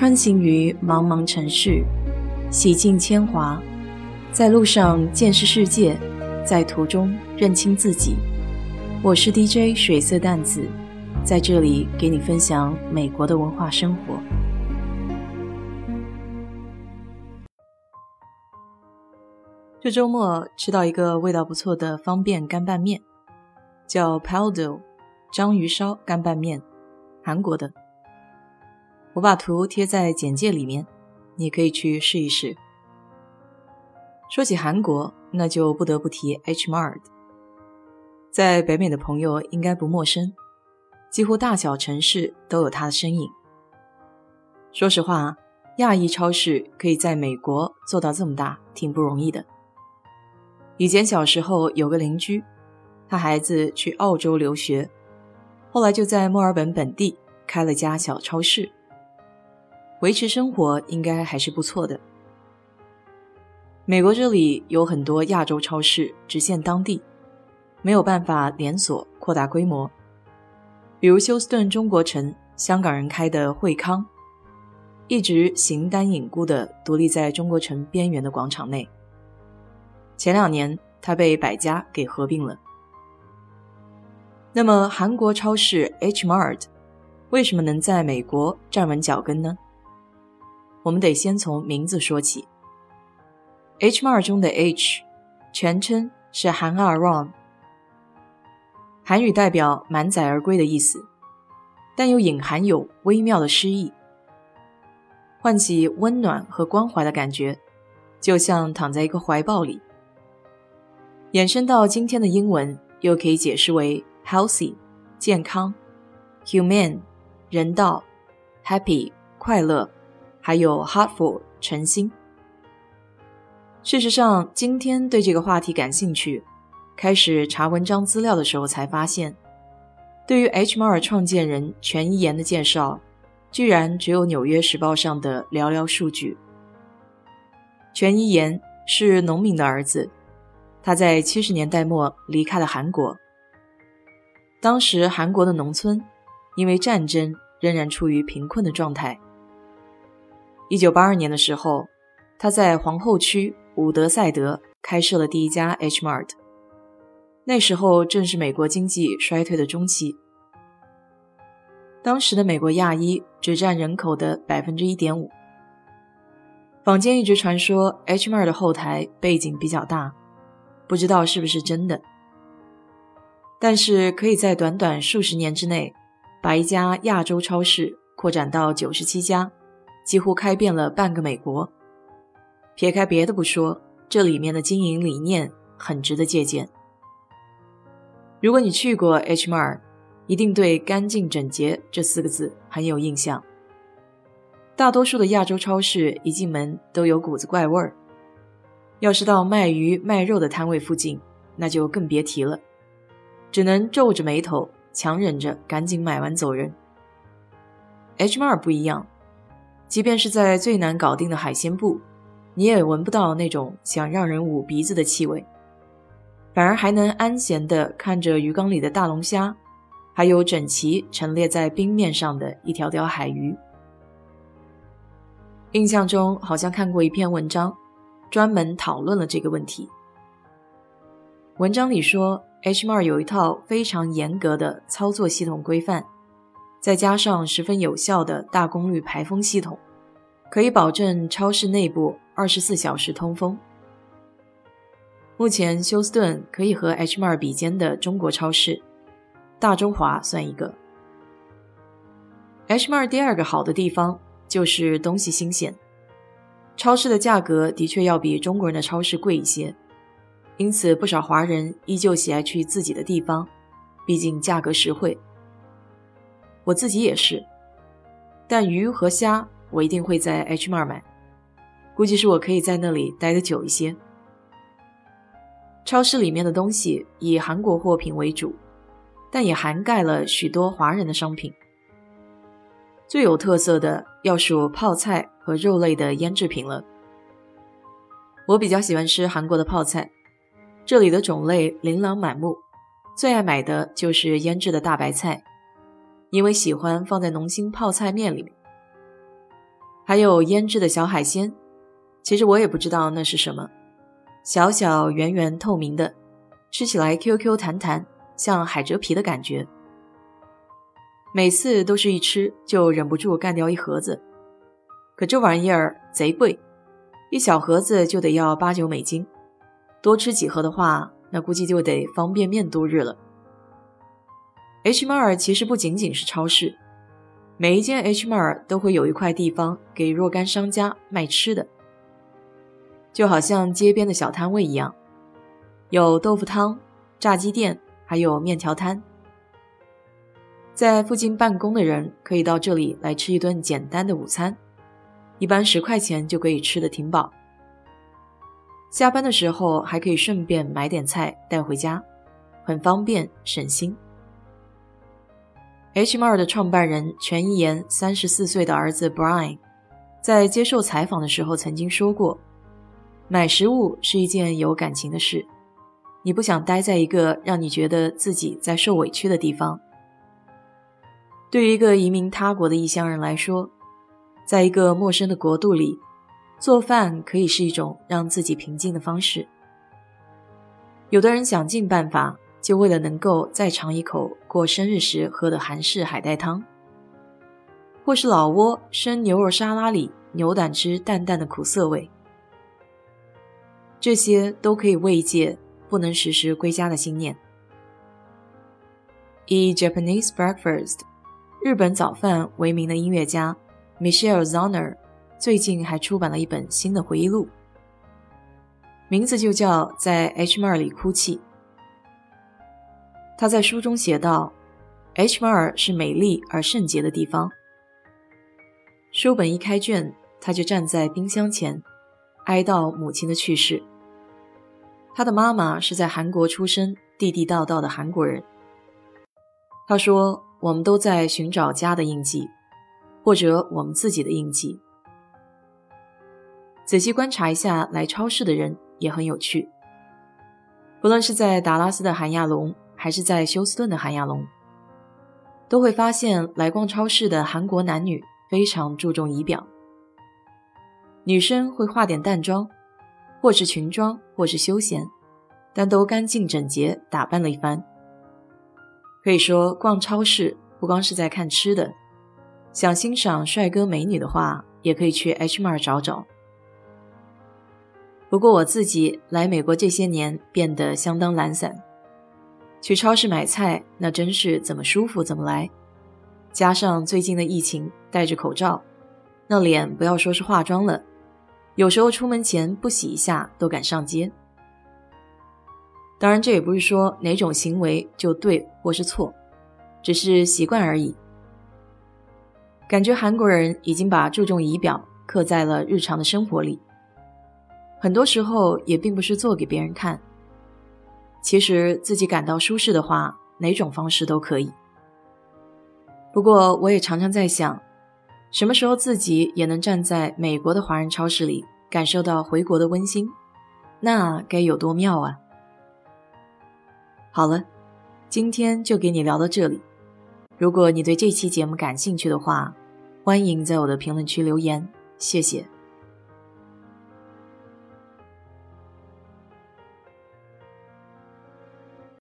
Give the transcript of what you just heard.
穿行于茫茫城市，洗尽铅华，在路上见识世界，在途中认清自己。我是 DJ 水色淡子，在这里给你分享美国的文化生活。这周末吃到一个味道不错的方便干拌面，叫 Paldo 章鱼烧干拌面，韩国的。我把图贴在简介里面，你可以去试一试。说起韩国，那就不得不提 H Mart，在北美的朋友应该不陌生，几乎大小城市都有它的身影。说实话，亚裔超市可以在美国做到这么大，挺不容易的。以前小时候有个邻居，他孩子去澳洲留学，后来就在墨尔本本地开了家小超市。维持生活应该还是不错的。美国这里有很多亚洲超市只限当地，没有办法连锁扩大规模。比如休斯顿中国城，香港人开的惠康，一直形单影孤的独立在中国城边缘的广场内。前两年，它被百家给合并了。那么，韩国超市 H Mart 为什么能在美国站稳脚跟呢？我们得先从名字说起。HMR 中的 H，全称是韩二 Ron，韩语代表满载而归的意思，但又隐含有微妙的诗意，唤起温暖和关怀的感觉，就像躺在一个怀抱里。延伸到今天的英文，又可以解释为 healthy 健康 human（ 人道，happy 快乐。还有 heartful 诚心。事实上，今天对这个话题感兴趣，开始查文章资料的时候才发现，对于 HMR 创建人全一言的介绍，居然只有《纽约时报》上的寥寥数据。全一言是农民的儿子，他在七十年代末离开了韩国。当时韩国的农村因为战争仍然处于贫困的状态。一九八二年的时候，他在皇后区伍德赛德开设了第一家 H Mart。那时候正是美国经济衰退的中期，当时的美国亚裔只占人口的百分之一点五。坊间一直传说 H Mart 的后台背景比较大，不知道是不是真的。但是可以在短短数十年之内，把一家亚洲超市扩展到九十七家。几乎开遍了半个美国。撇开别的不说，这里面的经营理念很值得借鉴。如果你去过 H m a r 一定对“干净整洁”这四个字很有印象。大多数的亚洲超市一进门都有股子怪味儿，要是到卖鱼卖肉的摊位附近，那就更别提了，只能皱着眉头，强忍着赶紧买完走人。H m a r 不一样。即便是在最难搞定的海鲜部，你也闻不到那种想让人捂鼻子的气味，反而还能安闲地看着鱼缸里的大龙虾，还有整齐陈列在冰面上的一条条海鱼。印象中好像看过一篇文章，专门讨论了这个问题。文章里说，H m r 有一套非常严格的操作系统规范。再加上十分有效的大功率排风系统，可以保证超市内部二十四小时通风。目前休斯顿可以和 H Mart 比肩的中国超市，大中华算一个。H Mart 第二个好的地方就是东西新鲜，超市的价格的确要比中国人的超市贵一些，因此不少华人依旧喜爱去自己的地方，毕竟价格实惠。我自己也是，但鱼和虾我一定会在 H Mart 买，估计是我可以在那里待得久一些。超市里面的东西以韩国货品为主，但也涵盖了许多华人的商品。最有特色的要数泡菜和肉类的腌制品了。我比较喜欢吃韩国的泡菜，这里的种类琳琅满目，最爱买的就是腌制的大白菜。因为喜欢放在浓心泡菜面里面。还有腌制的小海鲜，其实我也不知道那是什么，小小圆圆透明的，吃起来 Q Q 弹弹，像海蜇皮的感觉。每次都是一吃就忍不住干掉一盒子，可这玩意儿贼贵，一小盒子就得要八九美金，多吃几盒的话，那估计就得方便面度日了。H m a r 其实不仅仅是超市，每一间 H m a r 都会有一块地方给若干商家卖吃的，就好像街边的小摊位一样，有豆腐汤、炸鸡店，还有面条摊。在附近办公的人可以到这里来吃一顿简单的午餐，一般十块钱就可以吃的挺饱。下班的时候还可以顺便买点菜带回家，很方便省心。HMR 的创办人全一言三十四岁的儿子 Brian，在接受采访的时候曾经说过：“买食物是一件有感情的事，你不想待在一个让你觉得自己在受委屈的地方。”对于一个移民他国的异乡人来说，在一个陌生的国度里，做饭可以是一种让自己平静的方式。有的人想尽办法，就为了能够再尝一口过生日时喝的韩式海带汤，或是老挝生牛肉沙拉里牛胆汁淡淡的苦涩味，这些都可以慰藉不能时时归家的心念。以 Japanese breakfast。日本早饭为名的音乐家 Michelle Zoner 最近还出版了一本新的回忆录，名字就叫《在 h mar 里哭泣》。他在书中写道，Hmar 是美丽而圣洁的地方。”书本一开卷，他就站在冰箱前，哀悼母亲的去世。他的妈妈是在韩国出生、地地道道的韩国人。他说。我们都在寻找家的印记，或者我们自己的印记。仔细观察一下来超市的人也很有趣。不论是在达拉斯的韩亚龙，还是在休斯顿的韩亚龙，都会发现来逛超市的韩国男女非常注重仪表。女生会化点淡妆，或是裙装，或是休闲，但都干净整洁，打扮了一番。可以说，逛超市不光是在看吃的，想欣赏帅哥美女的话，也可以去 H m a r 找找。不过我自己来美国这些年变得相当懒散，去超市买菜那真是怎么舒服怎么来。加上最近的疫情，戴着口罩，那脸不要说是化妆了，有时候出门前不洗一下都敢上街。当然，这也不是说哪种行为就对或是错，只是习惯而已。感觉韩国人已经把注重仪表刻在了日常的生活里，很多时候也并不是做给别人看。其实自己感到舒适的话，哪种方式都可以。不过，我也常常在想，什么时候自己也能站在美国的华人超市里，感受到回国的温馨，那该有多妙啊！好了，今天就给你聊到这里。如果你对这期节目感兴趣的话，欢迎在我的评论区留言，谢谢。